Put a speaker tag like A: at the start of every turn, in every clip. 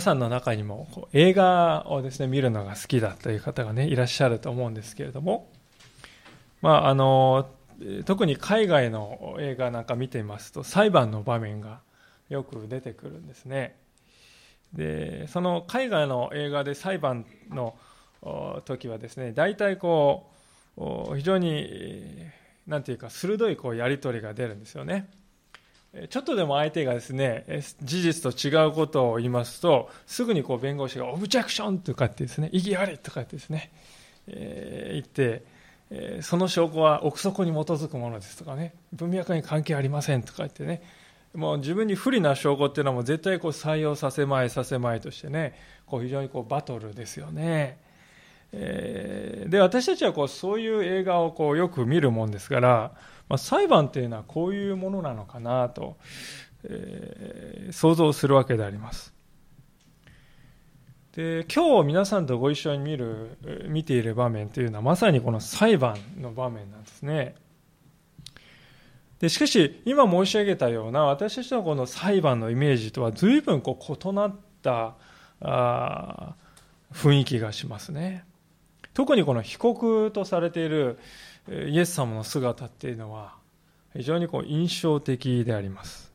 A: 皆さんの中にもこう映画をですね見るのが好きだという方がねいらっしゃると思うんですけれども、まあ、あの特に海外の映画なんか見ていますと裁判の場面がよく出てくるんですね。でその海外の映画で裁判の時はですね大体こう非常に何て言うか鋭いこうやり取りが出るんですよね。ちょっとでも相手がですね、事実と違うことを言いますと、すぐにこう弁護士がオブジェクションとかってですね、異議ありとかってですね、えー、言って、えー、その証拠は憶測に基づくものですとかね、文脈に関係ありませんとか言ってね、もう自分に不利な証拠っていうのはもう絶対こう採用させまいさせまいとしてね、こう非常にこうバトルですよね。えー、で、私たちはこうそういう映画をこうよく見るもんですから、まあ、裁判というのはこういうものなのかなと、えー、想像するわけであります。で今日皆さんとご一緒に見る見ている場面というのはまさにこの裁判の場面なんですね。でしかし今申し上げたような私たちのこの裁判のイメージとは随分こう異なったあ雰囲気がしますね。特にこの被告とされているイエス様の姿っていうのは非常にこう印象的であります。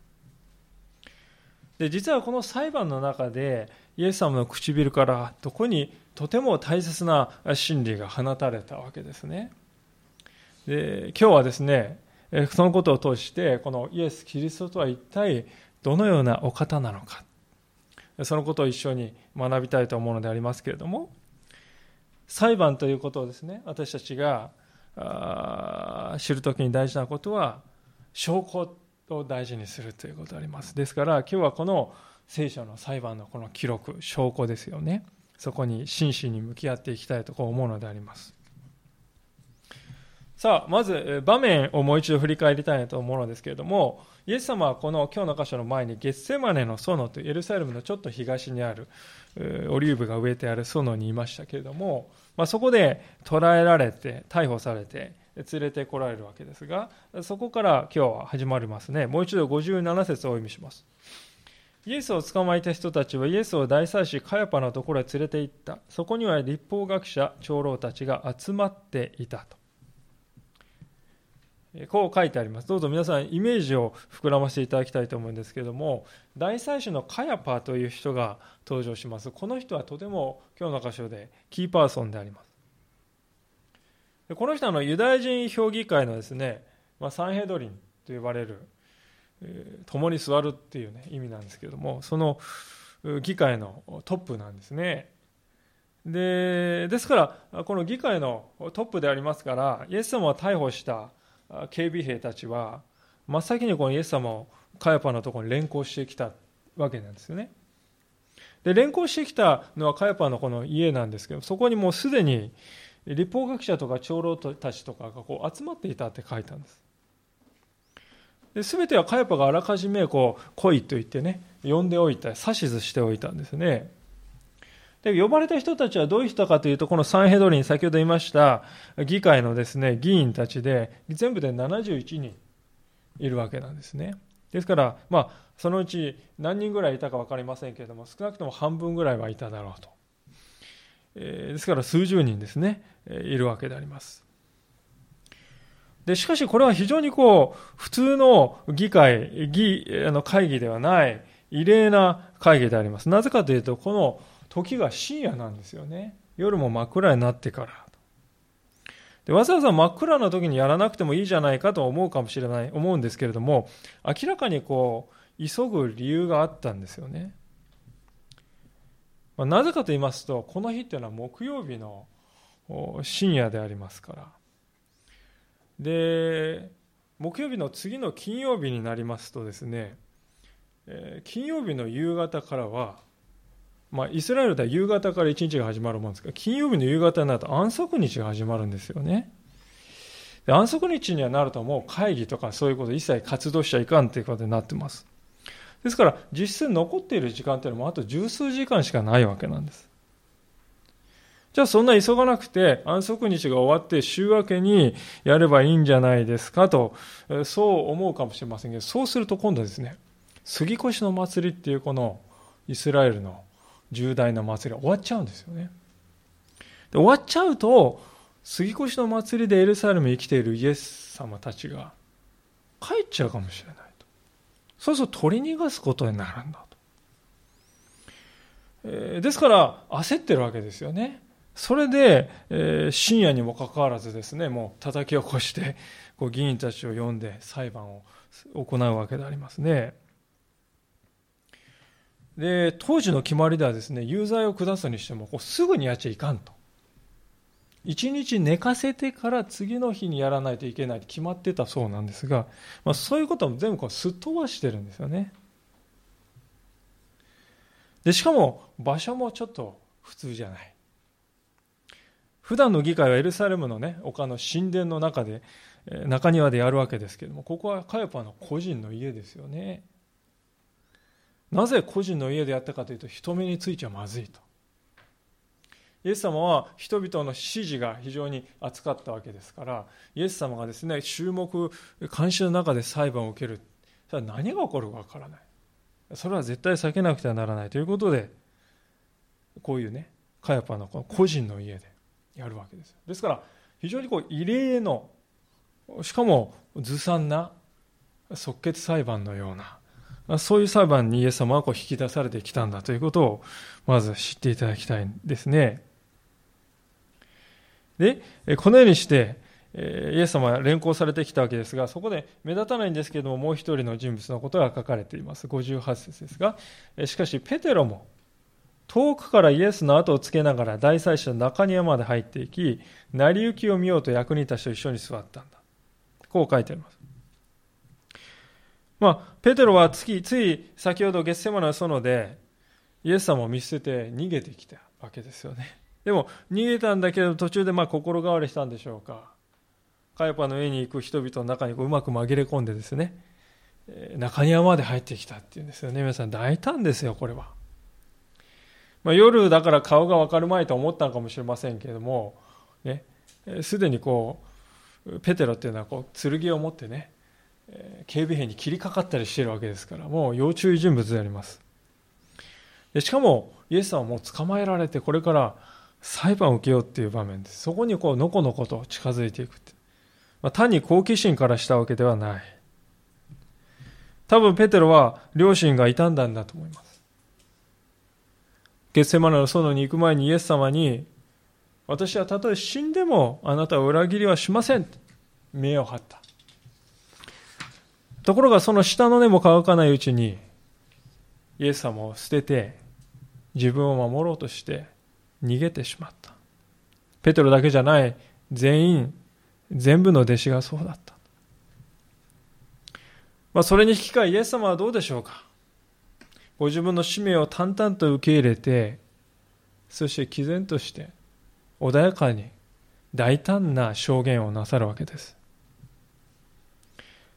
A: で実はこの裁判の中でイエス様の唇からどこにとても大切な真理が放たれたわけですね。で今日はですねそのことを通してこのイエス・キリストとは一体どのようなお方なのか。そのことを一緒に学びたいと思うのでありますけれども裁判ということをですね私たちが知るときに大事なことは証拠を大事にするということであります。ですから今日はこの聖書の裁判のこの記録証拠ですよね。そこに真摯に向き合っていきたいとこう思うのであります。さあまず場面をもう一度振り返りたいなと思うのですけれどもイエス様はこの今日の箇所の前にゲッセマネの園というエルサレムのちょっと東にあるオリーブが植えてある園にいましたけれどもまあ、そこで捕らえられて逮捕されて連れてこられるわけですがそこから今日は始まりますね。もう一度57節をお読みします。イエスを捕まえた人たちはイエスを大祭司カヤパのところへ連れて行った。そこには立法学者長老たちが集まっていたと。こう書いてあります。どうぞ皆さんイメージを膨らませていただきたいと思うんですけれども、大祭司のカヤパーという人が登場します。この人はとても今日の箇所でキーパーソンであります。この人はのユダヤ人評議会のですね、まあ、サンヘドリンと呼ばれる、えー、共に座るっていう、ね、意味なんですけども、その議会のトップなんですね。でですから、この議会のトップでありますから、イエス様は逮捕した警備兵たちは真っ先にこのイエス様をカヤパのところに連行してきたわけなんですよね。で連行してきたのはカヤパのこの家なんですけどそこにもうすでに立法学者とか長老たちとかがこう集まっていたって書いたんです。で全てはカヤパがあらかじめこう来いと言ってね呼んでおいた指図しておいたんですね。で呼ばれた人たちはどういう人かというと、このサンヘドリン、先ほど言いました議会のですね、議員たちで、全部で71人いるわけなんですね。ですから、まあ、そのうち何人ぐらいいたか分かりませんけれども、少なくとも半分ぐらいはいただろうと。え、ですから数十人ですね、いるわけであります。で、しかしこれは非常にこう、普通の議会、議、あの会議ではない異例な会議であります。なぜかというと、この時が深夜なんですよね。夜も真っ暗になってから。でわざわざ真っ暗な時にやらなくてもいいじゃないかと思うかもしれない、思うんですけれども、明らかにこう、急ぐ理由があったんですよね。まあ、なぜかと言いますと、この日っていうのは木曜日の深夜でありますから。で、木曜日の次の金曜日になりますとですね、え、金曜日の夕方からは、まあ、イスラエルでは夕方から一日が始まるもんですが、金曜日の夕方になると安息日が始まるんですよね。で安息日にはなるともう会議とかそういうこと一切活動しちゃいかんということになってます。ですから実質残っている時間というのもあと十数時間しかないわけなんです。じゃあそんな急がなくて安息日が終わって週明けにやればいいんじゃないですかと、そう思うかもしれませんけど、そうすると今度ですね、杉越の祭りっていうこのイスラエルの重大な祭りは終わっちゃうんですよね。で終わっちゃうと、杉越の祭りでエルサレムに生きているイエス様たちが帰っちゃうかもしれないと。そうすると取り逃がすことになるんだと。えー、ですから焦ってるわけですよね。それで、えー、深夜にもかかわらずですね、もう叩き起こして、こう議員たちを呼んで裁判を行うわけでありますね。で、当時の決まりではですね、有罪を下すにしても、こうすぐにやっちゃいかんと。一日寝かせてから次の日にやらないといけないと決まってたそうなんですが、まあ、そういうことも全部こうすっ飛ばしてるんですよね。で、しかも場所もちょっと普通じゃない。普段の議会はエルサレムのね、丘の神殿の中で、中庭でやるわけですけども、ここはカヤパの個人の家ですよね。なぜ個人の家でやったかというと、人目についちゃまずいと。イエス様は人々の支持が非常に厚かったわけですから、イエス様がですね、注目、監視の中で裁判を受ける。それは何が起こるかわからない。それは絶対避けなくてはならないということで、こういうね、カヤパの個人の家でやるわけです。ですから、非常にこう異例の、しかもずさんな即決裁判のような、そういう裁判にイエス様はこう引き出されてきたんだということを、まず知っていただきたいんですね。で、このようにして、イエス様は連行されてきたわけですが、そこで目立たないんですけれども、もう一人の人物のことが書かれています。58節ですが、しかし、ペテロも遠くからイエスの後をつけながら大祭司の中庭まで入っていき、成り行きを見ようと役人たちと一緒に座ったんだ。こう書いてあります。まあ、ペテロはつつい先ほどゲッセマの園でイエス様を見捨てて逃げてきたわけですよね。でも逃げたんだけど途中でまあ心変わりしたんでしょうか。カヤパの家に行く人々の中にうまく紛れ込んでですね、中庭まで入ってきたっていうんですよね。皆さん大胆ですよ、これは。まあ、夜だから顔が分かるまいと思ったのかもしれませんけれども、ね、すでにこう、ペテロっていうのはこう剣を持ってね、警備兵に切りかかったりしてるわけですから、もう要注意人物であります。でしかも、イエス様はもう捕まえられて、これから裁判を受けようっていう場面です。そこにこう、のこのこと近づいていくまあ、単に好奇心からしたわけではない。多分ペテロは両親が傷んだんだと思います。ゲッセマナの園に行く前にイエス様に、私はたとえ死んでもあなたを裏切りはしませんと。目を張った。ところがその下の根も乾かないうちに、イエス様を捨てて、自分を守ろうとして逃げてしまった。ペトロだけじゃない、全員、全部の弟子がそうだった。まあ、それに引き換えイエス様はどうでしょうか？ご自分の使命を淡々と受け入れて、そして毅然として穏やかに大胆な証言をなさるわけです。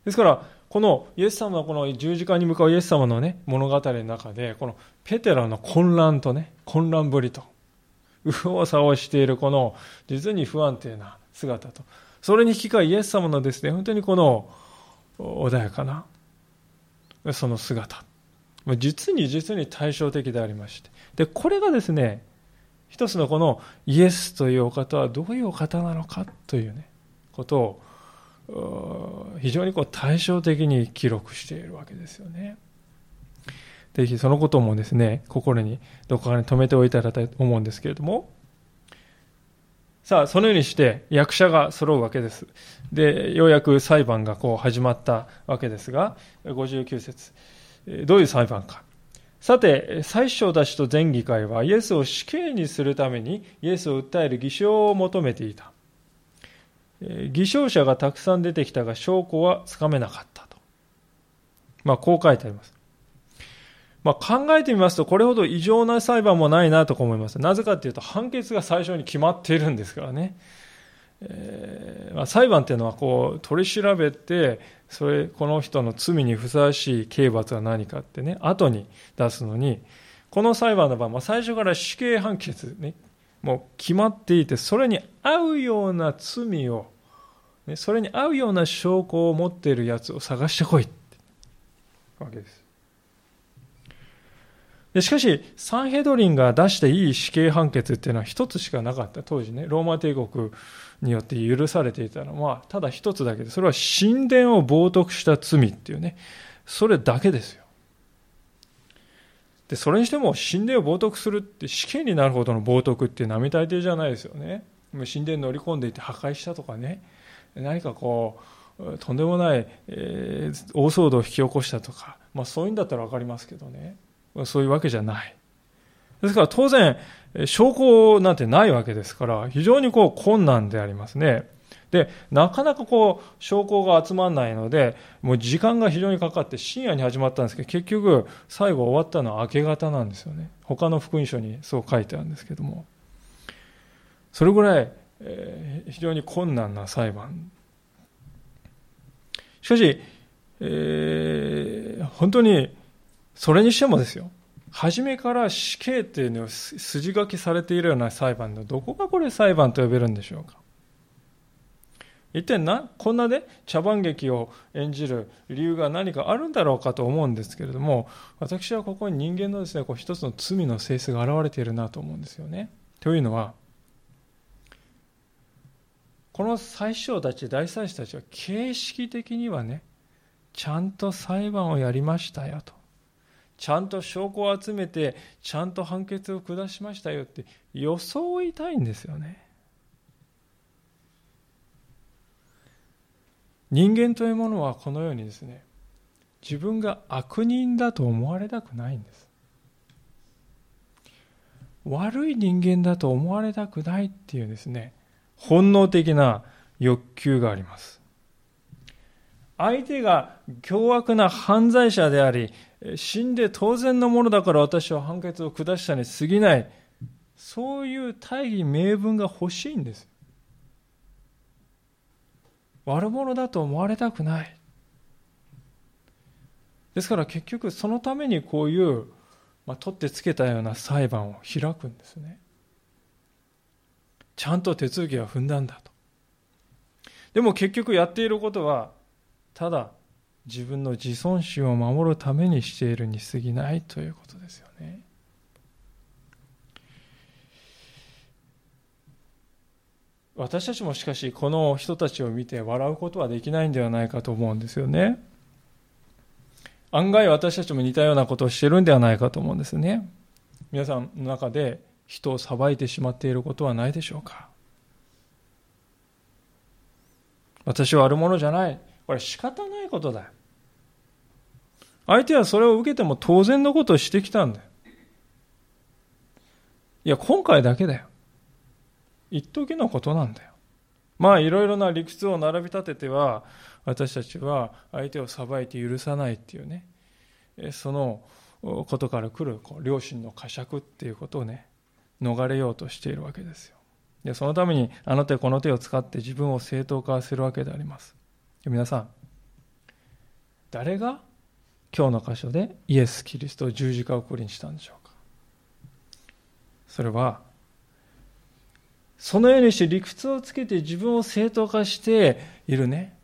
A: ですから、このイエス様のこの十字架に向かうイエス様のね、物語の中で、このペテロの混乱とね、混乱ぶりと、右往左往しているこの実に不安定な姿と、それに引き換えイエス様のですね、本当にこの穏やかな、その姿。実に実に対照的でありまして。で、これがですね、一つのこのイエスというお方はどういうお方なのかというね、ことを非常にこう対照的に記録しているわけですよね。ぜひそのこともですね、心にどこかに留めておいたらと思うんですけれども、さあ、そのようにして役者が揃うわけです。で、ようやく裁判がこう始まったわけですが、59節どういう裁判か。さて、最初たちと全議会はイエスを死刑にするためにイエスを訴える偽証を求めていた。偽証者がたくさん出てきたが証拠はつかめなかったと。まあ、こう書いてあります。まあ、考えてみますと、これほど異常な裁判もないなと思います。なぜかというと、判決が最初に決まっているんですからね。えーまあ、裁判っていうのはこう取り調べてそれこの人の罪にふさわしい刑罰は何かってね後に出すのにこの裁判の場合、まあ、最初から死刑判決ねもう決まっていてそれに合うような罪を、ね、それに合うような証拠を持っているやつを探してこいってわけですでしかし、サンヘドリンが出していい死刑判決っていうのは一つしかなかった。当時ね、ローマ帝国によって許されていたのは、ただ一つだけで、それは神殿を冒涜した罪っていうね、それだけですよ。で、それにしても神殿を冒涜するって死刑になるほどの冒涜って並大抵じゃないですよね。神殿に乗り込んでいて破壊したとかね、何かこう、とんでもない、えー、大騒動を引き起こしたとか、まあそういうんだったらわかりますけどね。そういうわけじゃない。ですから当然、証拠なんてないわけですから、非常にこう困難でありますね。で、なかなかこう、証拠が集まらないので、もう時間が非常にかかって深夜に始まったんですけど、結局、最後終わったのは明け方なんですよね。他の福音書にそう書いてあるんですけども。それぐらい、えー、非常に困難な裁判。しかし、えー、本当にそれにしてもですよ、初めから死刑っていうのを筋書きされているような裁判のどこがこれ裁判と呼べるんでしょうか。一体な、こんなね、茶番劇を演じる理由が何かあるんだろうかと思うんですけれども、私はここに人間のですね、こう一つの罪の性質が現れているなと思うんですよね。というのは、この最初たち、大祭司たちは形式的にはね、ちゃんと裁判をやりましたよと。ちゃんと証拠を集めて、ちゃんと判決を下しましたよって装いたいんですよね。人間というものはこのようにですね、自分が悪人だと思われたくないんです。悪い人間だと思われたくないっていうですね、本能的な欲求があります。相手が凶悪な犯罪者であり、死んで当然のものだから私は判決を下したに過ぎない。そういう大義名分が欲しいんです。悪者だと思われたくない。ですから結局そのためにこういう、まあ、取ってつけたような裁判を開くんですね。ちゃんと手続きは踏んだんだと。でも結局やっていることは、ただ自分の自尊心を守るためにしているに過ぎないということですよね。私たちもしかしこの人たちを見て笑うことはできないんではないかと思うんですよね。案外私たちも似たようなことをしてるんではないかと思うんですね。皆さんの中で人を裁いてしまっていることはないでしょうか私は悪者じゃない。これ仕方ないことだ。相手はそれを受けても当然のことをしてきたんだよ。いや、今回だけだよ。一時のことなんだよ。まあ、いろいろな理屈を並び立てては、私たちは相手を裁いて許さないっていうね、そのことから来るこう良心の呵責っていうことをね、逃れようとしているわけですよ。でそのためにあの手この手を使って自分を正当化するわけであります。皆さん、誰が今日の箇所でイエス・キリストを十字架を送りにしたんでしょうかそれはそのようにして理屈をつけて自分を正当化しているね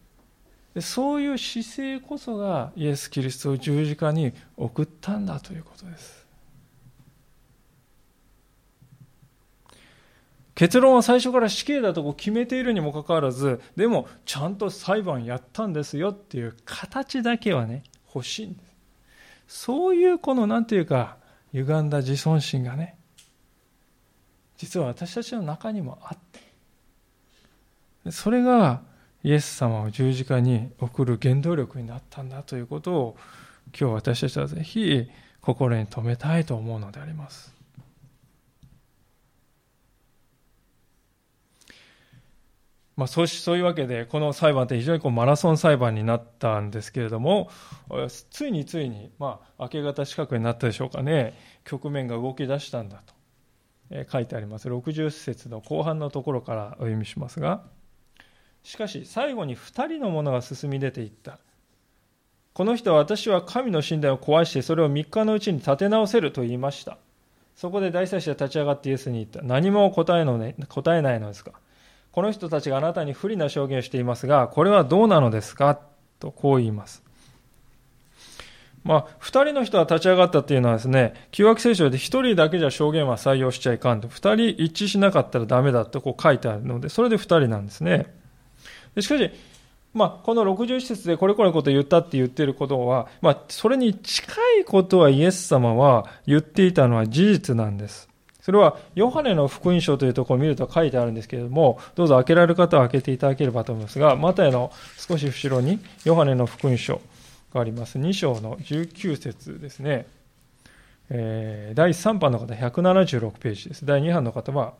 A: そういう姿勢こそがイエス・キリストを十字架に送ったんだということです結論は最初から死刑だと決めているにもかかわらずでもちゃんと裁判やったんですよっていう形だけはね欲しいんです。そういうこの何て言うか歪んだ自尊心がね実は私たちの中にもあって。それがイエス様を十字架に送る原動力になったんだということを今日私たちはぜひ心に留めたいと思うのであります。まあ、そうしそういうわけで、この裁判って非常にこうマラソン裁判になったんですけれども、ついについに、まあ、明け方近くになったでしょうかね、局面が動き出したんだと、書いてあります。60節の後半のところからお読みしますが、しかし最後に2人の者が進み出ていった。この人は私は神の神殿を壊してそれを3日のうちに建て直せると言いました。そこで大祭司は立ち上がってイエスに言った。何も答えの、ね、答えないのですかこの人たちがあなたに不利な証言をしていますが、これはどうなのですか？とこう言います。まあ、二人の人は立ち上がったっていうのはですね、旧約聖書で一人だけじゃ証言は採用しちゃいかんと。二人一致しなかったらダメだとこう書いてあるので、それで二人なんですね。しかし、まあ、この61節でこれこれのことを言ったって言ってることは、まあ、それに近いことはイエス様は言っていたのは事実なんです。それは、ヨハネの福音書というところを見ると書いてあるんですけれども、どうぞ開けられる方は開けていただければと思いますが、マタイの少し後ろに、ヨハネの福音書があります。2章の19節ですね。えー、第3版の方、176ページです。第2版の方は、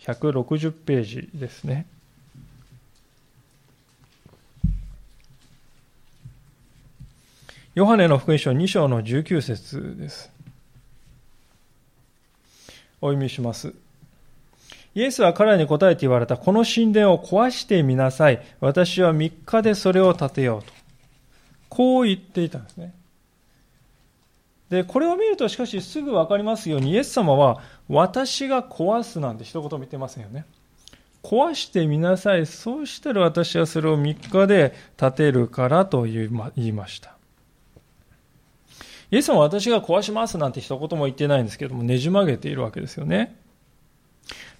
A: 160ページですね。ヨハネの福音書2章の19節です。お読みします。イエスは彼に答えて言われた、この神殿を壊してみなさい。私は3日でそれを建てようと。こう言っていたんですね。で、これを見るとしかしすぐ分かりますように、イエス様は私が壊すなんて一言も言ってませんよね。壊してみなさい。そうしたら私はそれを3日で建てるからと言いました。イエスも私が壊しますなんて一言も言ってないんですけども、ねじ曲げているわけですよね。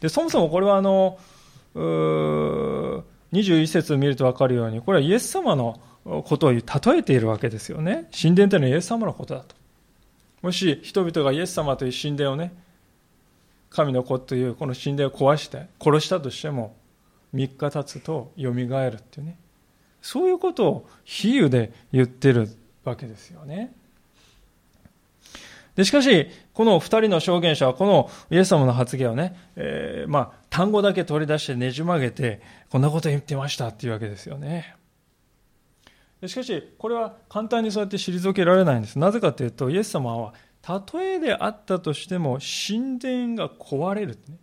A: で、そもそもこれはあの、21節を見ると分かるように、これはイエス様のことを例えているわけですよね。神殿というのはイエス様のことだと。もし人々がイエス様という神殿をね、神の子というこの神殿を壊して殺したとしても、3日経つと蘇るっていうね。そういうことを比喩で言ってるわけですよね。で、しかし、この二人の証言者はこのイエス様の発言をね、えー、まあ、単語だけ取り出してねじ曲げて、こんなこと言ってましたっていうわけですよね。しかし、これは簡単にそうやって退けられないんです。なぜかというと、イエス様は、たとえであったとしても、神殿が壊れる、ね。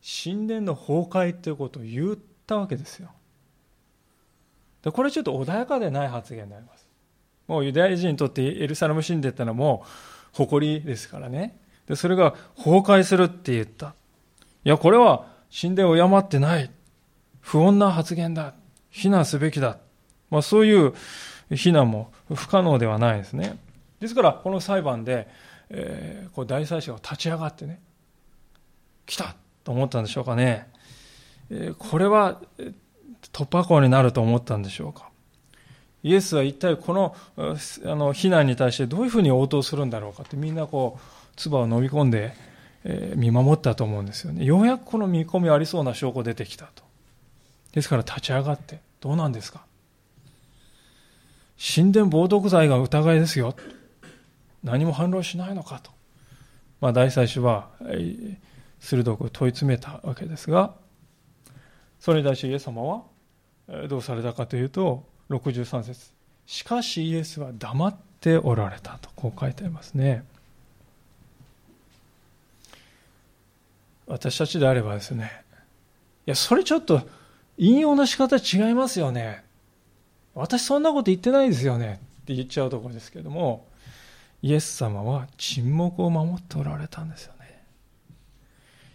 A: 神殿の崩壊ということを言ったわけですよ。でこれちょっと穏やかでない発言になります。もうユダヤ人にとってエルサレム神殿ってのはもう、誇りですからね。で、それが崩壊するって言った。いや、これは神殿を敬ってない。不穏な発言だ。非難すべきだ。まあ、そういう非難も不可能ではないですね。ですから、この裁判で、えー、こう大祭司が立ち上がってね、来たと思ったんでしょうかね。えー、これは突破口になると思ったんでしょうか。イエスは一体このあの非難に対してどういうふうに応答するんだろうかってみんなこう唾を飲み込んで、えー、見守ったと思うんですよねようやくこの見込みありそうな証拠出てきたとですから立ち上がってどうなんですか神殿冒涜罪が疑いですよ。何も反論しないのかと、まあ、大祭司は鋭く問い詰めたわけですがそれに対してイエス様はどうされたかというと63節しかしイエスは黙っておられたとこう書いてありますね。私たちであればですねいやそれちょっと引用の仕方違いますよね。私そんなこと言ってないですよね。って言っちゃうところですけれどもイエス様は沈黙を守っておられたんですよね。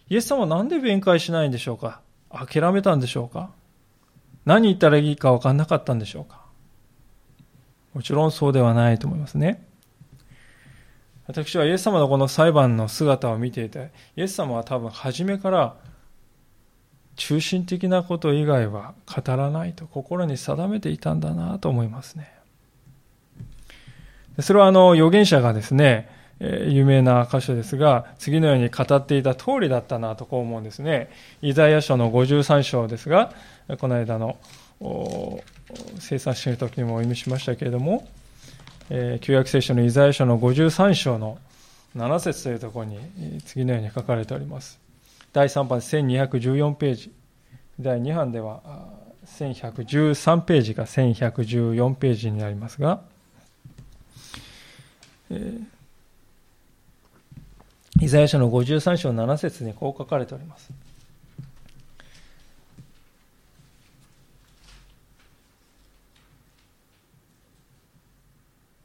A: イエス様は何で弁解しないんでしょうか？諦めたんでしょうか？何言ったらいいか分かんなかったんでしょうか？もちろんそうではないと思いますね。私はイエス様のこの裁判の姿を見ていて、イエス様は多分初めから中心的なこと以外は語らないと心に定めていたんだなと思いますね。それはあの預言者がですね、有名な箇所ですが、次のように語っていた通りだったなとこう思うんですね。イザヤ書の53章ですが、この間の生産している時にもお読みしましたけれども、え旧約聖書のイザヤ書の53章の7節というところに次のように書かれております。第3版1214ページ、第2版では1113ページが1114ページになりますが、えーイザヤ書の53章7節にこう書かれております。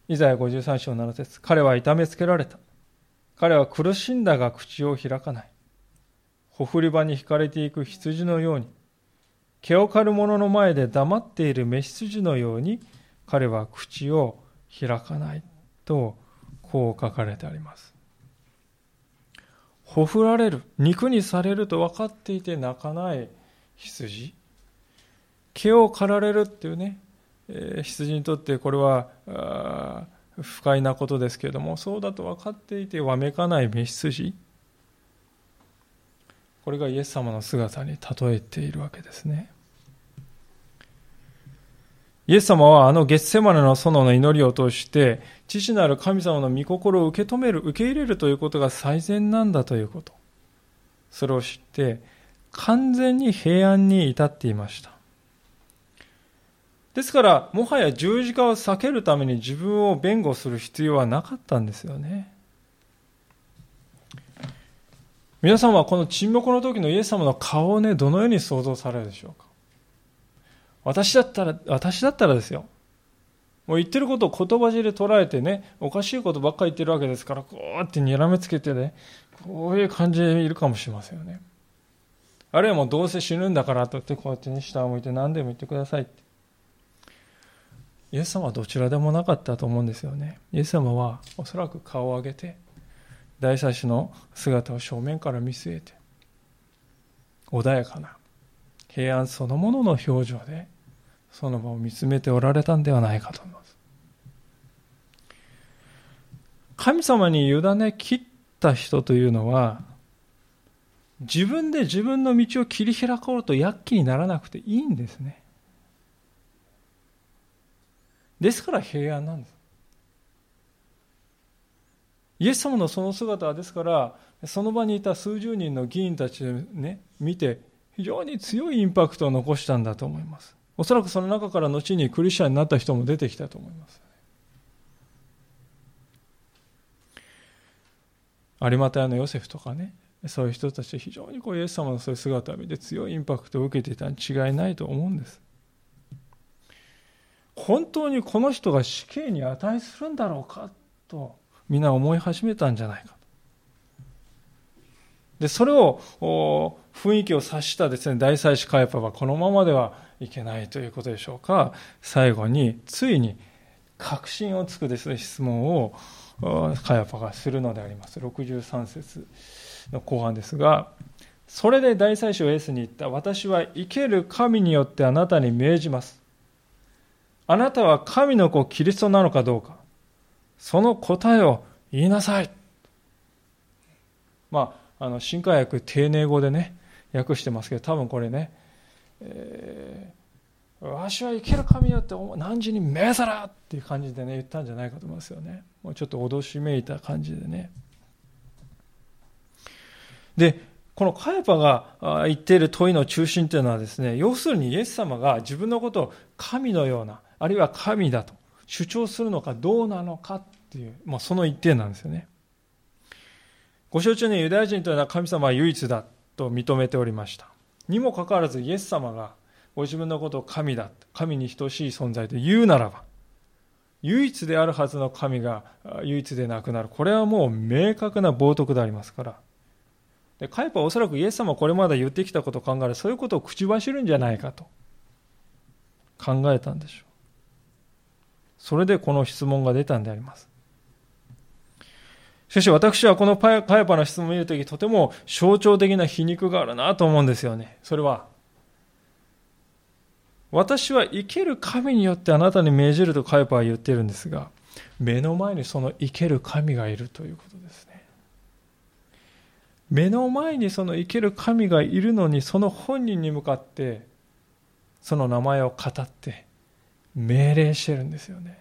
A: イザヤ53章7節彼は痛めつけられた。彼は苦しんだが口を開かない。ほふり場に引かれていく羊のように、毛を刈る者の前で黙っている雌羊のように、彼は口を開かない。とこう書かれてありますほふられる肉にされると分かっていて泣かない羊毛を刈られるっていうね、えー、羊にとってこれは不快なことですけれどもそうだと分かっていてわめかない召羊これがイエス様の姿に例えているわけですね。イエス様はあのゲッセマネの園の祈りを通して父なる神様の御心を受け止める受け入れるということが最善なんだということ。それを知って完全に平安に至っていました。ですから、もはや十字架を避けるために自分を弁護する必要はなかったんですよね。皆さんはこの沈黙の時のイエス様の顔をね、どのように想像されるでしょうか？私だったら、私だったらですよ。もう言ってることを言葉尻で捉えてね、おかしいことばっかり言ってるわけですから、こうやってにらめつけてね、こういう感じでいるかもしれませんよね。あるいはもうどうせ死ぬんだからと言って、こうやってね、下を向いて何でも言ってくださいって。イエス様はどちらでもなかったと思うんですよね。イエス様はおそらく顔を上げて、大祭司の姿を正面から見据えて、穏やかな平安そのものの表情で、その場を見つめておられたんではないかと思います。神様に委ね切った人というのは、自分で自分の道を切り開こうと躍起にならなくていいんですね。ですから平安なんです。イエス様のその姿はですから、その場にいた数十人の議員たちをね、見て、非常に強いインパクトを残したんだと思います。おそらくその中から後にクリスチャンになった人も出てきたと思います。有馬屋のヨセフとかね、そういう人たち非常にこうイエス様のそういう姿を見て強いインパクトを受けていたに違いないと思うんです。本当にこの人が死刑に値するんだろうかと皆思い始めたんじゃないか。でそれを雰囲気を察したですね大祭司カヤパはこのままではいけないということでしょうか。最後についに確信をつくですね質問をカヤパがするのであります。63節の後半ですがそれで大祭司をエースに言った。私は生ける神によってあなたに命じます。あなたは神の子キリストなのかどうか、その答えを言いなさい。まあ、あの、新海訳丁寧語でね、訳してますけど、多分これね、えー、わしは生ける神よって何時に目さらっていう感じでね、言ったんじゃないかと思いますよね。もうちょっと脅しめいた感じでね。で、このカヤパが言っている問いの中心というのはですね、要するにイエス様が自分のことを神のような、あるいは神だと主張するのかどうなのかっていう、まあ、その一点なんですよね。ご承知にユダヤ人というのは神様は唯一だと認めておりました。にもかかわらずイエス様がご自分のことを神だ、神に等しい存在と言うならば、唯一であるはずの神が唯一でなくなる。これはもう明確な冒涜でありますから。で、カイパはおそらくイエス様はこれまで言ってきたことを考えるそういうことを口走るんじゃないかと考えたんでしょう。それでこの質問が出たんであります。しかし私はこのカヤパの質問を見るときとても象徴的な皮肉があるなと思うんですよね。それは、私は生ける神によってあなたに命じるとカヤパは言ってるんですが、目の前にその生ける神がいるということですね。目の前にその生ける神がいるのに、その本人に向かって、その名前を語って、命令してるんですよね。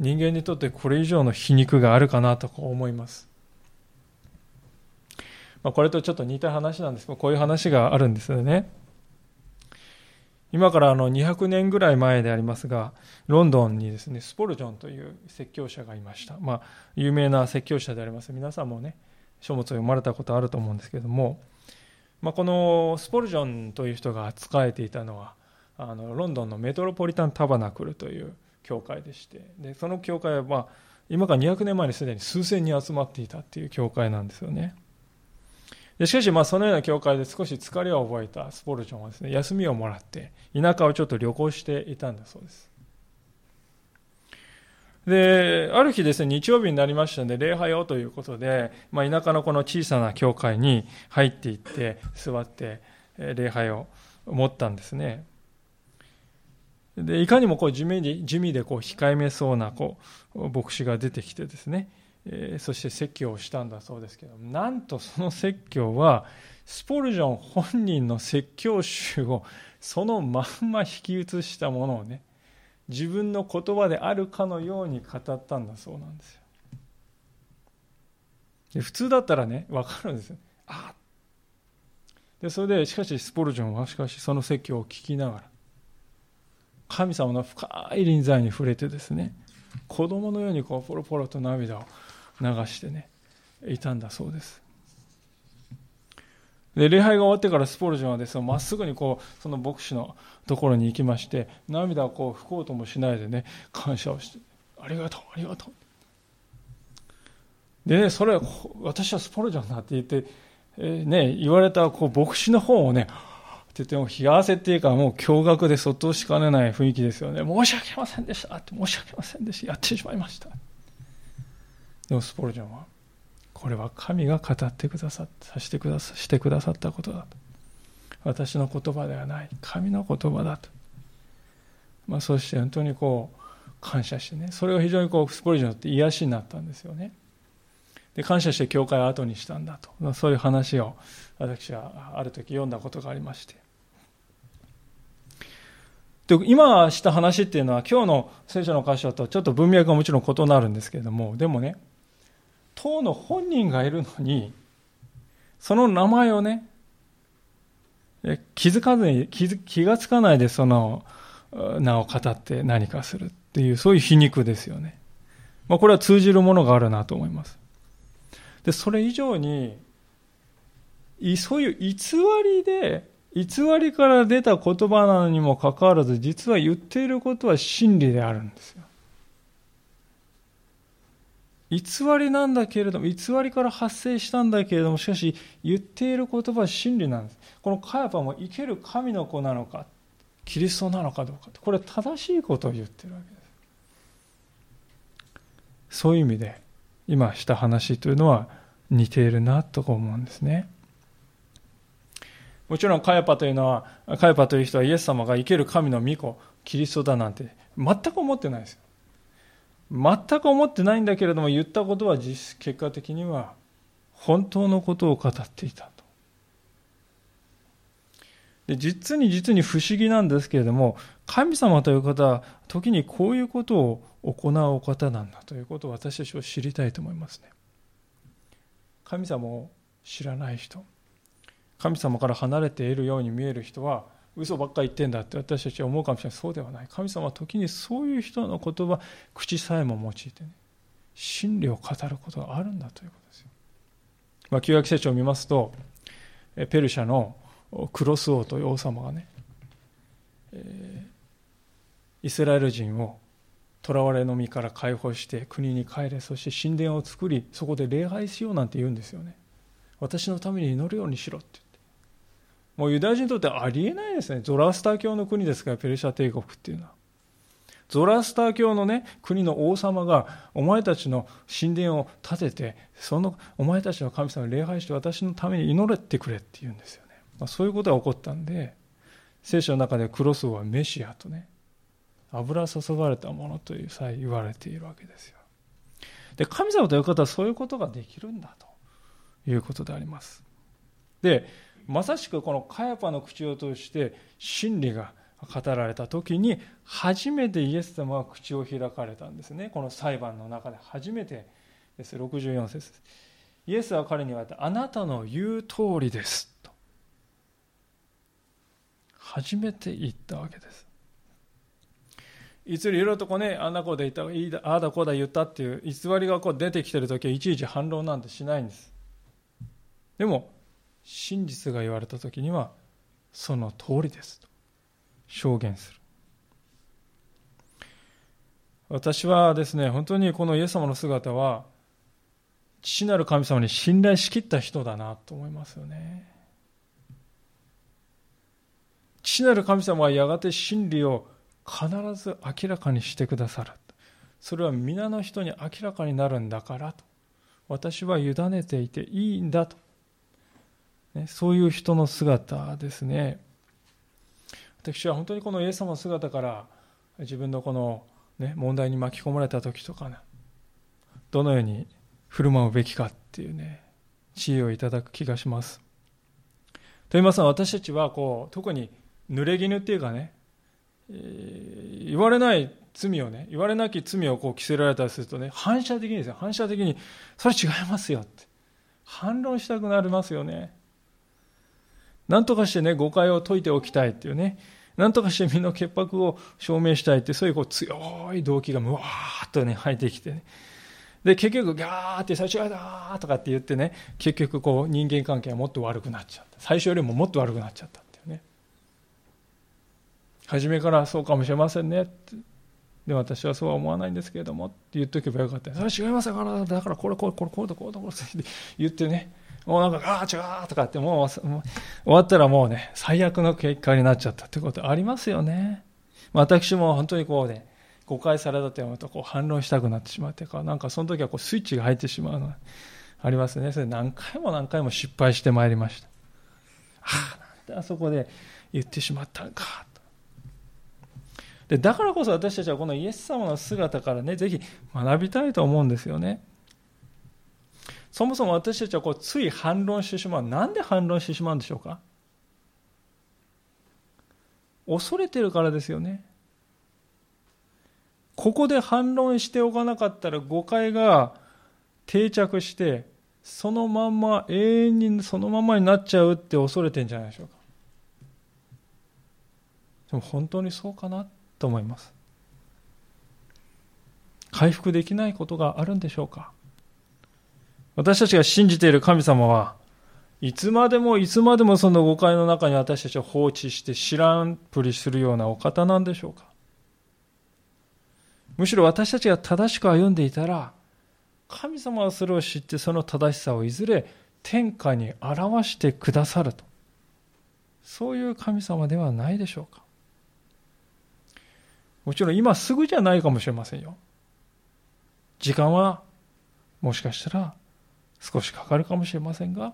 A: 人間にとってこれ以上の皮肉があるかなと思います、まあ、これとちょっと似た話なんです。けどこういう話があるんですよね。今からあの200年ぐらい前でありますがロンドンにですねスポルジョンという説教者がいました、まあ、有名な説教者であります。皆さんもね書物を読まれたことあると思うんですけれどもまあ、このスポルジョンという人が扱えていたのはあのロンドンのメトロポリタンタバナクルという教会でしてでその教会は、今から200年前にすでに数千人集まっていたっていう教会なんですよね。でしかしまあそのような教会で少し疲れを覚えたスポルジョンはですね休みをもらって田舎をちょっと旅行していたんだそうです。で、ある日ですね、日曜日になりましたので、礼拝をということで、まあ、田舎のこの小さな教会に入っていって、座って、礼拝を持ったんですね。で、いかにもこう地味で、地味でこう控えめそうなこう牧師が出てきてですね、えー、そして説教をしたんだそうですけど、なんとその説教は、スポルジョン本人の説教集をそのまんま引き写したものをね、自分の言葉であるかのように語ったんだそうなんですよ。で普通だったらね、わかるんですよ。あでそれで、しかしスポルジョンはしかしその説教を聞きながら、神様の深い臨在に触れてですね、子供のようにこうポロポロと涙を流してね、いたんだそうです。で、礼拝が終わってからスポルジョンはですね、まっすぐにこう、その牧師のところに行きまして、涙をこう拭こうともしないでね、感謝をして、ありがとう、ありがとう。でね、それは、私はスポルジョンだって言って、えー、ね、言われたこう牧師の方をね、って言っても、冷や汗っていうか、もう驚愕でそっとしかねない雰囲気ですよね。申し訳ませんでしたって申し訳ませんでした。やってしまいました。でもスポルジョンは、これは神が語ってくだささせてくださしてくださったことだと。私の言葉ではない、神の言葉だと。まあ、そして本当にこう、感謝してね、それが非常にこう、スポルジョンって癒しになったんですよね。で、感謝して教会を後にしたんだと。そういう話を私はある時読んだことがありまして。で今した話っていうのは今日の聖書の箇所とちょっと文脈がもちろん異なるんですけれども、でもね、当の本人がいるのに、その名前をね、気づかずに、気がつかないでその名を語って何かするっていう、そういう皮肉ですよね。まあ、これは通じるものがあるなと思います。で、それ以上に、そういう偽りで、偽りから出た言葉なのにもかかわらず、実は言っていることは真理であるんですよ。偽りなんだけれども、偽りから発生したんだけれども、しかし言っている言葉は真理なんです。このカヤパも生ける神の子なのか、キリストなのかどうか、これは正しいことを言ってるわけです。そういう意味で、今した話というのは似ているなと思うんですね。もちろんカヤパというのは、カヤパという人はイエス様が生ける神の御子、キリストだなんて全く思ってないです。全く思ってないんだけれども言ったことは実質結果的には本当のことを語っていたと。で実に実に不思議なんですけれども神様という方は時にこういうことを行うお方なんだということを私たちは知りたいと思いますね。神様を知らない人神様から離れているように見える人は嘘ばっか言ってんだって私たちは思うかもしれない。そうではない。神様は時にそういう人の言葉口さえも用いてね真理を語ることがあるんだということですよ、まあ、旧約聖書を見ますとペルシャのクロス王という王様がね、えー、イスラエル人を囚われの身から解放して国に帰れそして神殿を作りそこで礼拝しようなんて言うんですよね。私のために祈るようにしろって。もうユダヤ人にとってありえないですね。ゾラスター教の国ですから、ペルシャ帝国っていうのは。ゾラスター教のね、国の王様が、お前たちの神殿を建てて、その、お前たちの神様に礼拝して私のために祈れてくれって言うんですよね。まあ、そういうことが起こったんで、聖書の中でクロスはメシアとね、油注がれたものというさえ言われているわけですよ。で、神様という方はそういうことができるんだということであります。で、まさしくこのカヤパの口を通して真理が語られた時に初めてイエス様は口を開かれたんですね。この裁判の中で初めてです。64節イエスは彼に言われたあなたの言う通りですと。初めて言ったわけです。いついろいろとこうねあんなこうで言ったああだこうだ言ったっていう偽りがこう出てきてる時はいちいち反論なんてしないんです。でも真実が言われた時にはその通りです。と証言する。私はですね本当にこのイエス様の姿は父なる神様に信頼しきった人だなと思いますよね。父なる神様はやがて真理を必ず明らかにしてくださる。それは皆の人に明らかになるんだからと。私は委ねていていいんだと、ね、そういう人の姿ですね私は本当にこのイエス様の姿から自分のこの、ね、問題に巻き込まれた時とかねどのように振る舞うべきかっていうね知恵をいただく気がしますと言いますのは私たちはこう特に濡れ衣っていうかね、えー、言われない罪をね、言われなき罪をこう着せられたりするとね、反射的にですよ、反射的に、それ違いますよって。反論したくなりますよね。なんとかしてね、誤解を解いておきたいっていうね、なんとかして身の潔白を証明したいって、そういうこう強い動機がむわーっとね、入ってきてね。で、結局、ギャーって最初はだーとかって言ってね、結局こう人間関係がもっと悪くなっちゃった。最初よりももっと悪くなっちゃったっていうね。初めからそうかもしれませんねって。で私はそうは思わないんですけれどもって言っておけばよかったそれは違いますだからだからこれこれこれこうだこうだこうだって言ってねもうなんかああ違うとかってもう終わったらもうね最悪の結果になっちゃったってことありますよね。私も本当にこうね誤解されたというとこう反論したくなってしまってかなんかその時はこうスイッチが入ってしまうのがありますね。それ何回も何回も失敗してまいりました。ああなんであそこで言ってしまったんか。でだからこそ私たちはこのイエス様の姿からね、ぜひ学びたいと思うんですよね。そもそも私たちはこうつい反論してしまう。なんで反論してしまうんでしょうか？恐れてるからですよね。ここで反論しておかなかったら誤解が定着して、そのまま永遠にそのままになっちゃうって恐れてんじゃないでしょうか。でも本当にそうかなと思います回復できないことがあるんでしょうか？私たちが信じている神様はいつまでもいつまでもその誤解の中に私たちを放置して知らんぷりするようなお方なんでしょうか。むしろ私たちが正しく歩んでいたら神様はそれを知ってその正しさをいずれ天下に表してくださると。そういう神様ではないでしょうか。もちろん今すぐじゃないかもしれませんよ。時間はもしかしたら少しかかるかもしれませんが、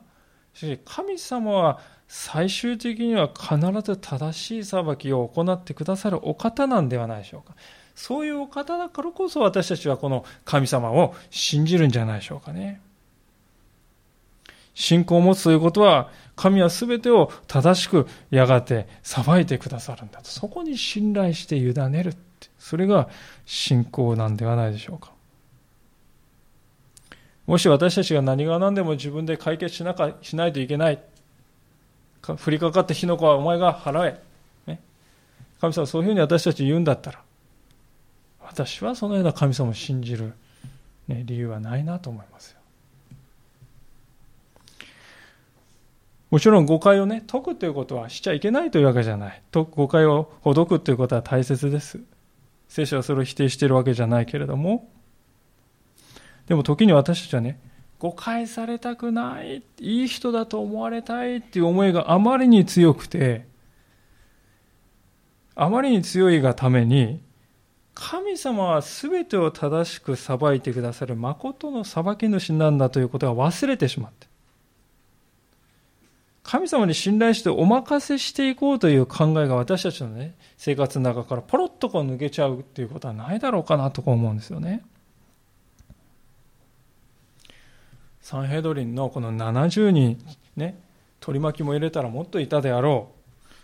A: しかし神様は最終的には必ず正しい裁きを行ってくださるお方なんではないでしょうか。そういうお方だからこそ私たちはこの神様を信じるんじゃないでしょうかね。信仰を持つということは、神は全てを正しくやがて裁いてくださるんだと。そこに信頼して委ねるって。それが信仰なんではないでしょうか。もし私たちが何が何でも自分で解決しなかしないといけない。降りかかった火の粉はお前が払え。ね、神様そういうふうに私たち言うんだったら、私はそのような神様を信じる、ね、理由はないなと思いますよ。もちろん誤解をね、解くということはしちゃいけないというわけじゃない。誤解をほどくということは大切です。聖書はそれを否定しているわけじゃないけれども、でも時に私たちはね、誤解されたくない、いい人だと思われたいっていう思いがあまりに強くて、あまりに強いがために、神様は全てを正しく裁いてくださる誠の裁き主なんだということが忘れてしまって、神様に信頼してお任せしていこうという考えが私たちのね、生活の中からポロッとこう抜けちゃうっていうことはないだろうかなと思うんですよね。サンヘドリンのこの70人、ね、取り巻きも入れたらもっといたであろう。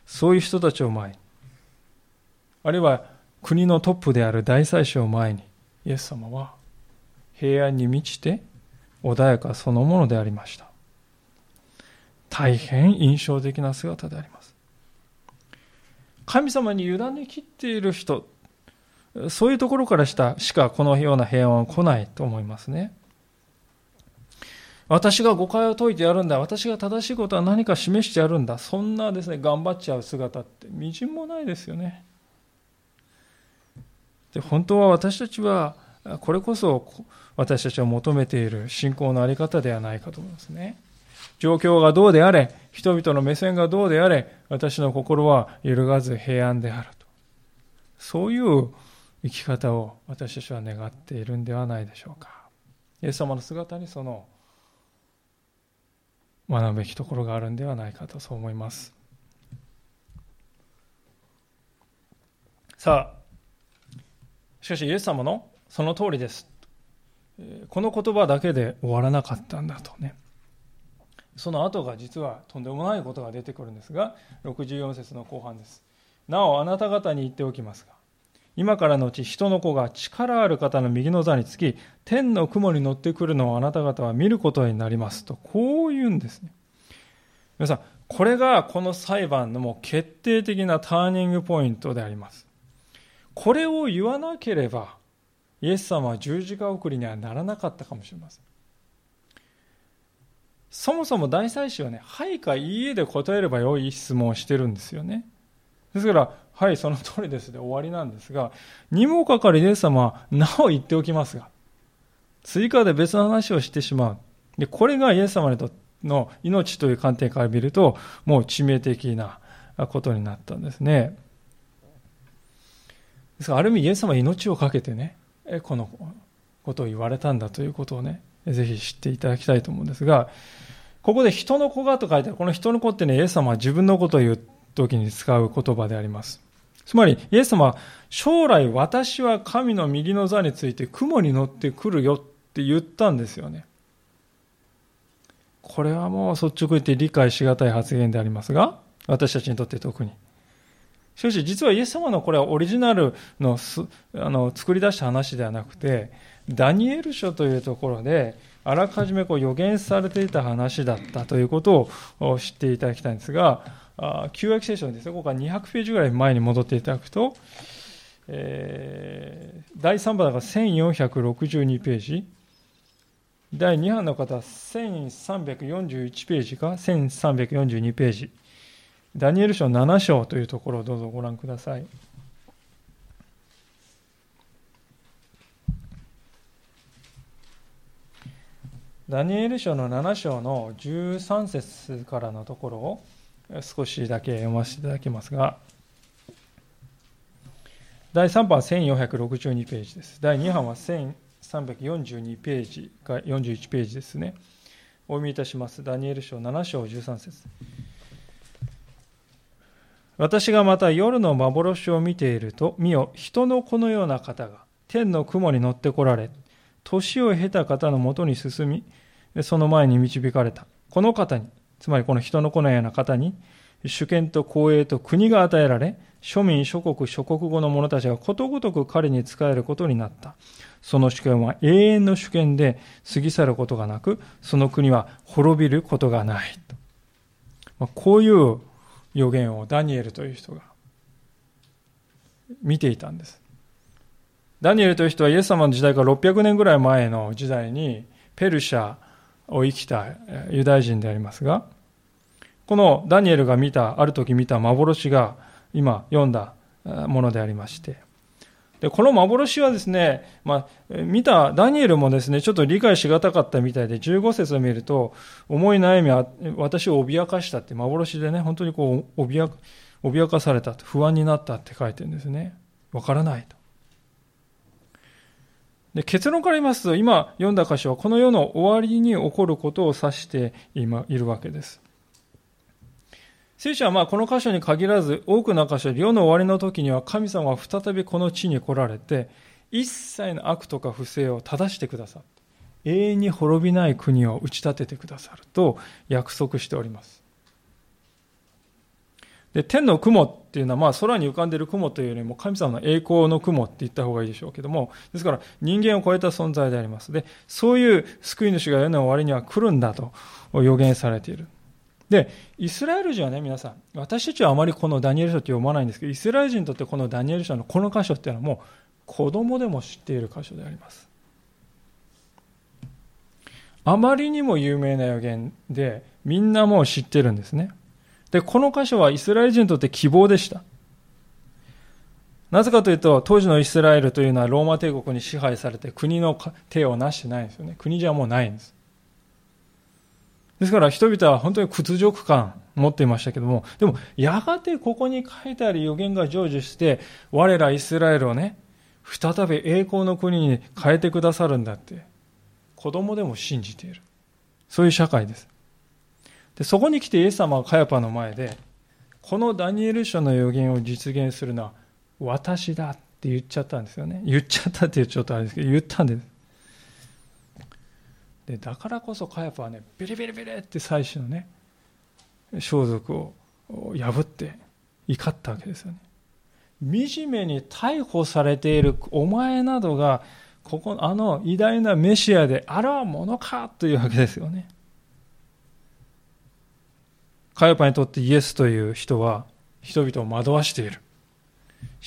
A: そういう人たちを前に。あるいは国のトップである大祭司を前に、イエス様は平安に満ちて穏やかそのものでありました。大変印象的な姿であります。神様に委ねきっている人、そういうところからしたしかこのような平安は来ないと思いますね。私が誤解を解いてやるんだ。私が正しいことは何か示してやるんだ。そんなですね、頑張っちゃう姿ってみじんもないですよね。で本当は私たちはこれこそ私たちが求めている信仰の在り方ではないかと思いますね。状況がどうであれ、人々の目線がどうであれ、私の心は揺るがず平安であると。そういう生き方を私たちは願っているんではないでしょうかイエス様の姿にその学ぶべきところがあるんではないかとそう思います。さあしかしイエス様のその通りです。この言葉だけで終わらなかったんだとね。その後が実はとんでもないことが出てくるんですが64節の後半です。なおあなた方に言っておきますが今からのうち人の子が力ある方の右の座につき天の雲に乗ってくるのをあなた方は見ることになります。とこう言うんですね。皆さんこれがこの裁判のもう決定的なターニングポイントであります。これを言わなければイエス様は十字架送りにはならなかったかもしれません。そもそも大祭司はね、はいかいいえで答えればよい質問をしてるんですよね。ですから、はい、その通りですで終わりなんですが、にもかかわらずイエス様は、なお言っておきますが、追加で別の話をしてしまう。で、これがイエス様の命という観点から見ると、もう致命的なことになったんですね。ですから、ある意味イエス様は命を懸けてね、このことを言われたんだということをね、ぜひ知っていただきたいと思うんですが、ここで人の子がと書いてある。この人の子ってね、イエス様は自分のことを言う時に使う言葉であります。つまり、イエス様は将来私は神の右の座について雲に乗ってくるよって言ったんですよね。これはもう率直言って理解しがたい発言でありますが、私たちにとって特に。しかし実はイエス様のこれはオリジナルのあの作り出した話ではなくて、ダニエル書というところで、あらかじめこう予言されていた話だったということを知っていただきたいんですが、あ旧約聖書にですね、ここから200ページぐらい前に戻っていただくと、えー、第3番が1462ページ、第2版の方は1341ページか1342ページ、ダニエル書7章というところをどうぞご覧ください。ダニエル書の7章の13節からのところを少しだけ読ませていただきますが、第3版は1462ページです。第2版は1342ページが41ページですね。お読みいたします。ダニエル書7章13節私がまた夜の幻を見ていると、見よ、人の子のような方が天の雲に乗ってこられ、年を経た方のもとに進み、その前に導かれた。この方に、つまりこの人の子のような方に、主権と公営と国が与えられ、庶民、諸国、諸国語の者たちがことごとく彼に仕えることになった。その主権は永遠の主権で過ぎ去ることがなく、その国は滅びることがない。まあ、こういう予言をダニエルという人が見ていたんです。ダニエルという人はイエス様の時代から600年ぐらい前の時代にペルシャを生きたユダヤ人でありますが、このダニエルが見た、ある時見た幻が今読んだものでありまして、でこの幻はですね、まあ、見たダニエルもですね、ちょっと理解しがたかったみたいで、15節を見ると、思い悩みは私を脅かしたって、幻でね、本当にこう脅、脅かされた、不安になったって書いてるんですね。わからないと。で結論から言いますと、今読んだ箇所はこの世の終わりに起こることを指して今いるわけです。聖書はまあこの箇所に限らず多くの箇所で世の終わりの時には神様は再びこの地に来られて一切の悪とか不正を正してくださって永遠に滅びない国を打ち立ててくださると約束しております。で天の雲っていうのは、まあ、空に浮かんでいる雲というよりも神様の栄光の雲って言った方がいいでしょうけどもですから人間を超えた存在であります。でそういう救い主が世の終わりには来るんだと予言されている。でイスラエル人はね皆さん私たちはあまりこのダニエル書って読まないんですけどイスラエル人にとってこのダニエル書のこの箇所っていうのはもう子供でも知っている箇所であります。あまりにも有名な予言でみんなもう知ってるんですね。で、この箇所はイスラエル人にとって希望でした。なぜかというと、当時のイスラエルというのはローマ帝国に支配されて国の手をなしてないんですよね。国じゃもうないんです。ですから人々は本当に屈辱感持っていましたけども、でもやがてここに書いてある予言が成就して、我らイスラエルをね、再び栄光の国に変えてくださるんだって子供でも信じているそういう社会ですでそこに来てイエス様はカヤパの前でこのダニエル書の予言を実現するのは私だって言っちゃったんですよね。言っちゃったっていうちょっとあれですけど言ったんです。でだからこそカヤパはねビリビリビリって祭司のね装束を破って怒ったわけですよね。惨めに逮捕されているお前などがここあの偉大なメシアであらうものかというわけですよね。カヤパにとってイエスという人は人々を惑わしている。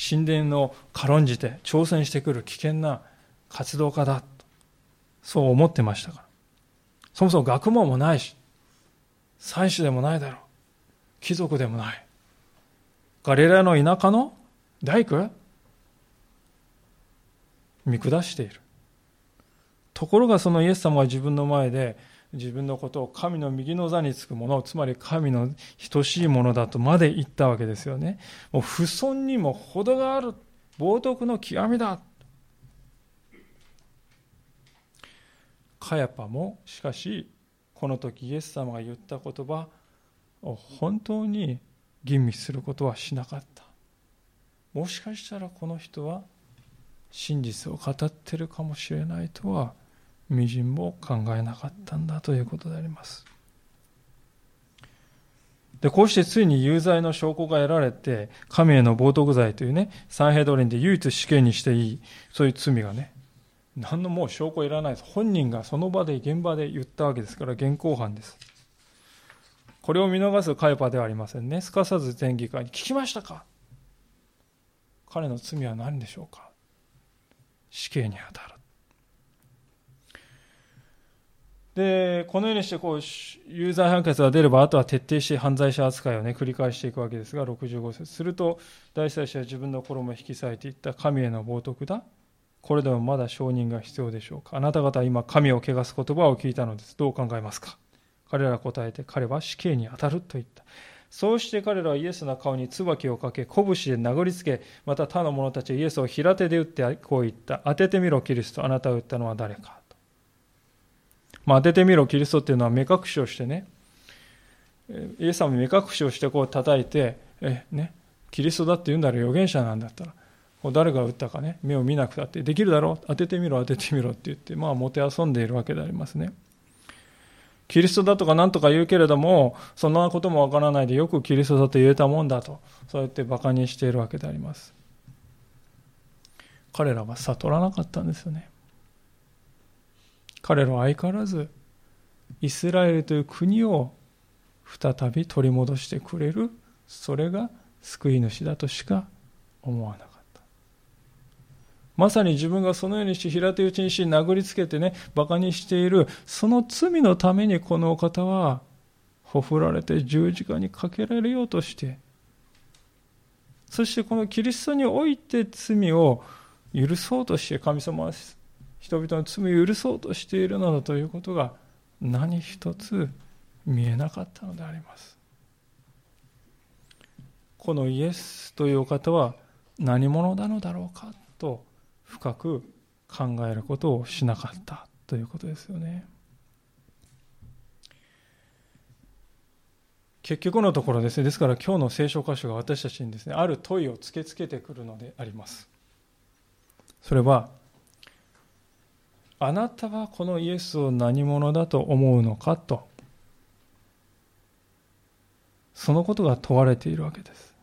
A: 神殿を軽んじて挑戦してくる危険な活動家だ。そう思ってましたから。そもそも学問もないし祭司でもないだろう。貴族でもない。ガリラの田舎の大工？見下している。ところがそのイエス様は自分の前で自分のことを神の右の座につくものつまり神の等しいものだとまで言ったわけですよね。もう不尊にも程がある冒涜の極みだ。カヤパもしかしこの時イエス様が言った言葉を本当に吟味することはしなかった。もしかしたらこの人は真実を語ってるかもしれないとはみじんも考えなかったんだということであります。でこうしてついに有罪の証拠が得られて神への冒涜罪というねサンヘドリンで唯一死刑にしていいそういう罪がね何のもう証拠いらないです。本人がその場で現場で言ったわけですから現行犯です。これを見逃すカイパではありませんね。すかさず前議会に聞きましたか？彼の罪は何でしょうか？死刑に当たる。でこのようにしてこう有罪判決が出ればあとは徹底して犯罪者扱いを、ね、繰り返していくわけですが65節すると大祭司は自分の衣を引き裂いていった神への冒涜だこれでもまだ承認が必要でしょうかあなた方は今神を汚す言葉を聞いたのですどう考えますか彼らは答えて彼は死刑に当たると言ったそうして彼らはイエスの顔に椿をかけ、拳で殴りつけ、また他の者たちはイエスを平手で打ってこう言った。当ててみろ、キリスト。あなたを打ったのは誰か。まあ、当ててみろ、キリストっていうのは目隠しをしてね、イエス様目隠しをしてこう叩いて、え、ね、キリストだって言うんだら預言者なんだったら、誰が打ったかね、目を見なくたって、できるだろう当ててみろ、当ててみろって言って、まあ、もてあそんでいるわけでありますね。キリストだとか何とか言うけれども、そんなこともわからないでよくキリストだと言えたもんだと、そうやって馬鹿にしているわけであります。彼らは悟らなかったんですよね。彼らは相変わらず、イスラエルという国を再び取り戻してくれる、それが救い主だとしか思わなかった。まさに自分がそのようにして平手打ちにし殴りつけてね馬鹿にしているその罪のためにこのお方はほふられて十字架にかけられようとしてそしてこのキリストにおいて罪を許そうとして神様は人々の罪を許そうとしているのだということが何一つ見えなかったのでありますこのイエスというお方は何者なのだろうかと深く考えることをしなかったということですよね。結局のところですね、ですから今日の聖書箇所が私たちにですね、ある問いを突きつけてくるのであります。それは、あなたはこのイエスを何者だと思うのかと、そのことが問われているわけです。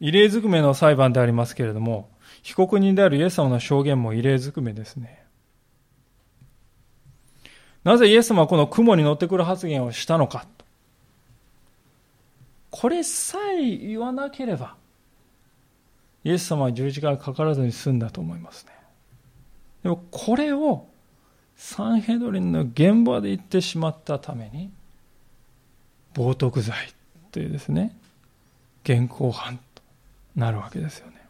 A: 異例ずくめの裁判でありますけれども、被告人であるイエス様の証言も異例ずくめですね。なぜイエス様はこの雲に乗ってくる発言をしたのか。これさえ言わなければ、イエス様は十字架がかからずに済んだと思いますね。でもこれをサンヘドリンの現場で言ってしまったために、冒涜罪というですね、現行犯となるわけですよね。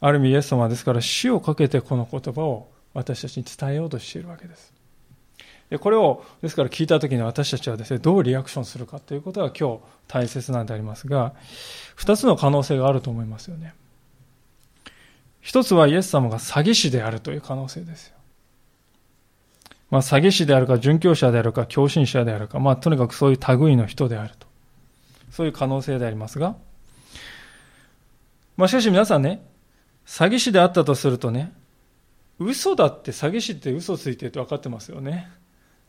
A: ある意味イエス様はですから死をかけてこの言葉を私たちに伝えようとしているわけです。でこれを、ですから聞いたときに私たちはですね、どうリアクションするかということが今日大切なんでありますが、二つの可能性があると思いますよね。一つはイエス様が詐欺師であるという可能性ですよ。まあ、詐欺師であるか、殉教者であるか、狂信者であるか、まあ、とにかくそういう類の人であると。そういう可能性でありますが、まあ、しかし皆さんね、詐欺師であったとするとね、嘘だって詐欺師って嘘ついてるって分かってますよね。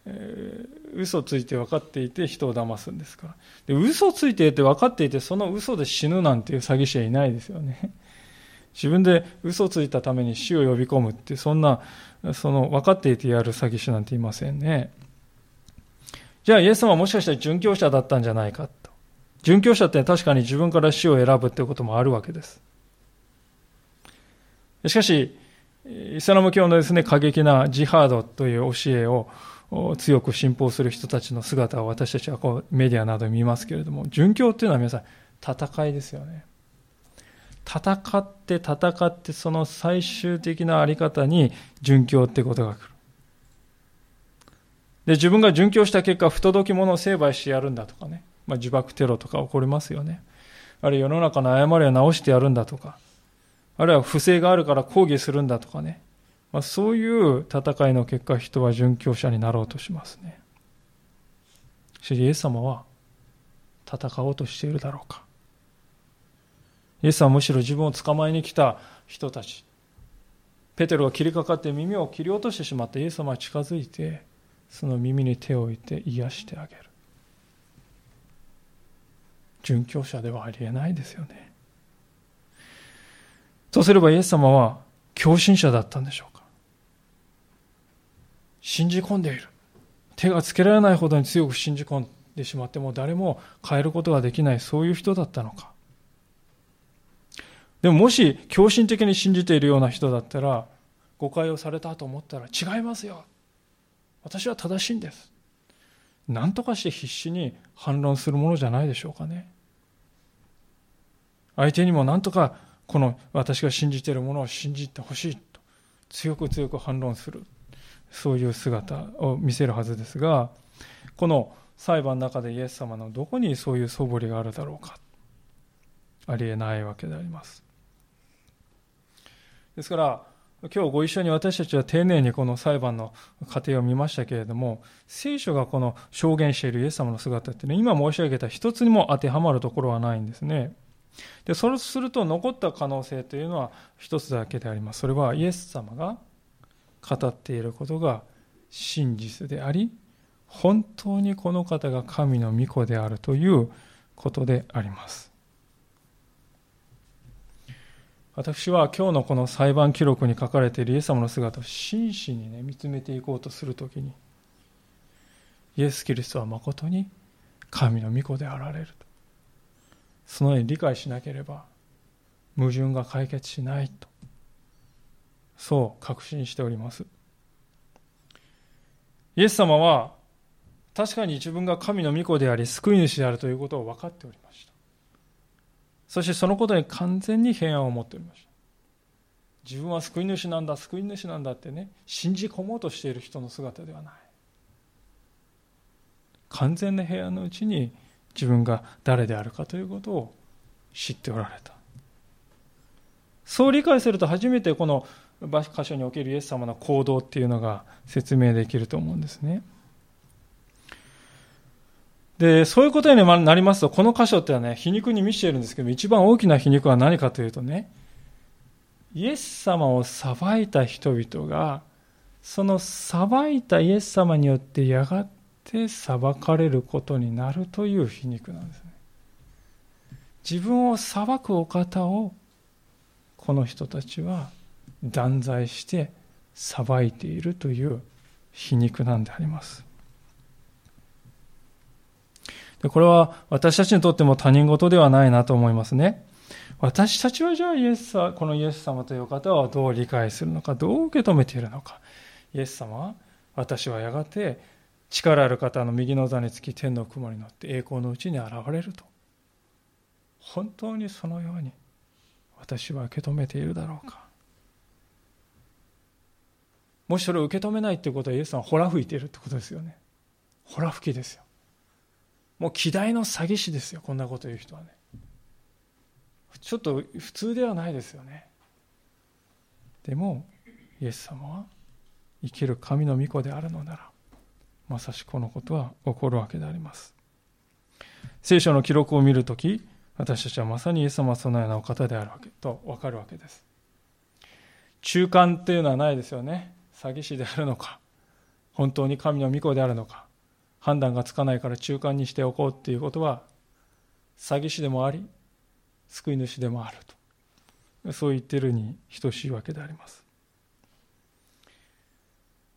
A: えー、嘘ついて分かっていて人を騙すんですから。で嘘ついていて分かっていてその嘘で死ぬなんていう詐欺師はいないですよね。自分で嘘ついたために死を呼び込むってそんなその分かっていてやる詐欺師なんていませんね。じゃあイエス様はもしかしたら殉教者だったんじゃないかと。殉教者って確かに自分から死を選ぶってこともあるわけです。しかし、イスラム教のですね、過激なジハードという教えを強く信奉する人たちの姿を私たちはこうメディアなどで見ますけれども、殉教っていうのは皆さん、戦いですよね。戦って戦ってその最終的なあり方に殉教ってことが来る。で、自分が殉教した結果、不届き者を成敗してやるんだとかね。まあ、自爆テロとか起こりますよね。あるいは世の中の誤りを直してやるんだとか。あるいは不正があるから抗議するんだとかね。まあ、そういう戦いの結果、人は殉教者になろうとしますね。しかし、イエス様は戦おうとしているだろうか。イエスはむしろ自分を捕まえに来た人たち。ペテロが切りかかって耳を切り落としてしまったイエス様は近づいて、その耳に手を置いて癒してあげる。殉教者ではありえないですよね。とすればイエス様は狂信者だったんでしょうか信じ込んでいる。手がつけられないほどに強く信じ込んでしまっても誰も変えることができないそういう人だったのかでももし狂信的に信じているような人だったら誤解をされたと思ったら違いますよ。私は正しいんです。何とかして必死に反論するものじゃないでしょうかね。相手にも何とかこの私が信じているものを信じてほしいと強く強く反論するそういう姿を見せるはずですがこの裁判の中でイエス様のどこにそういう素振りがあるだろうかありえないわけであります。ですから今日ご一緒に私たちは丁寧にこの裁判の過程を見ましたけれども聖書がこの証言しているイエス様の姿ってね今申し上げた一つにも当てはまるところはないんですね。でそうすると残った可能性というのは一つだけであります。それはイエス様が語っていることが真実であり本当にこの方が神の御子であるということであります。私は今日のこの裁判記録に書かれているイエス様の姿を真摯に、ね、見つめていこうとするときにイエス・キリストは誠に神の御子であられると。そのように理解しなければ矛盾が解決しないと。そう確信しております。イエス様は確かに自分が神の御子であり救い主であるということを分かっておりました。そしてそのことに完全に平安を持っておりました。自分は救い主なんだ救い主なんだってね信じ込もうとしている人の姿ではない。完全な平安のうちに自分が誰であるかということを知っておられた。そう理解すると初めてこの箇所におけるイエス様の行動っていうのが説明できると思うんですね。で、そういうことになりますと、この箇所ってはね、皮肉に満ちているんですけど、一番大きな皮肉は何かというとね、イエス様を裁いた人々が、その裁いたイエス様によってやがて裁かれることになるという皮肉なんですね。自分を裁くお方を、この人たちは断罪して裁いているという皮肉なんであります。でこれは私たちにとっても他人事ではないなと思いますね。私たちはじゃあイエスこのイエス様という方はどう理解するのか、どう受け止めているのか。イエス様は私はやがて力ある方の右の座につき天の雲に乗って栄光のうちに現れると。本当にそのように私は受け止めているだろうか。もしそれを受け止めないということはイエスさんはほら吹いているってことですよねほら吹きですよもう希代の詐欺師ですよこんなこと言う人はね。ちょっと普通ではないですよね。でもイエス様は生きる神の御子であるのならまさしくこのことは起こるわけであります。聖書の記録を見るとき私たちはまさにイエス様はそのようなお方であるわけと分かるわけです。中間っていうのはないですよね。詐欺師であるのか本当に神の御子であるのか。判断がつかないから中間にしておこうっていうことは詐欺師でもあり救い主でもあると。そう言ってるに等しいわけであります。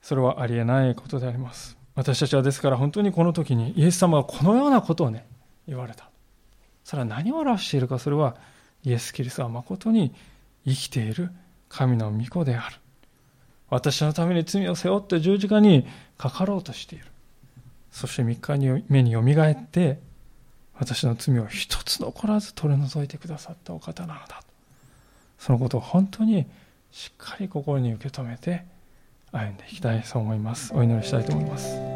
A: それはありえないことであります。私たちはですから本当にこの時にイエス様がこのようなことをね言われた。それは何を表しているかそれはイエス・キリストは誠に生きている神の御子である。私のために罪を背負って十字架にかかろうとしている。そして3日に目によみがえって私の罪を一つ残らず取り除いてくださったお方なのだと。そのことを本当にしっかり心に受け止めて歩んでいきたいそう思います。お祈りしたいと思います。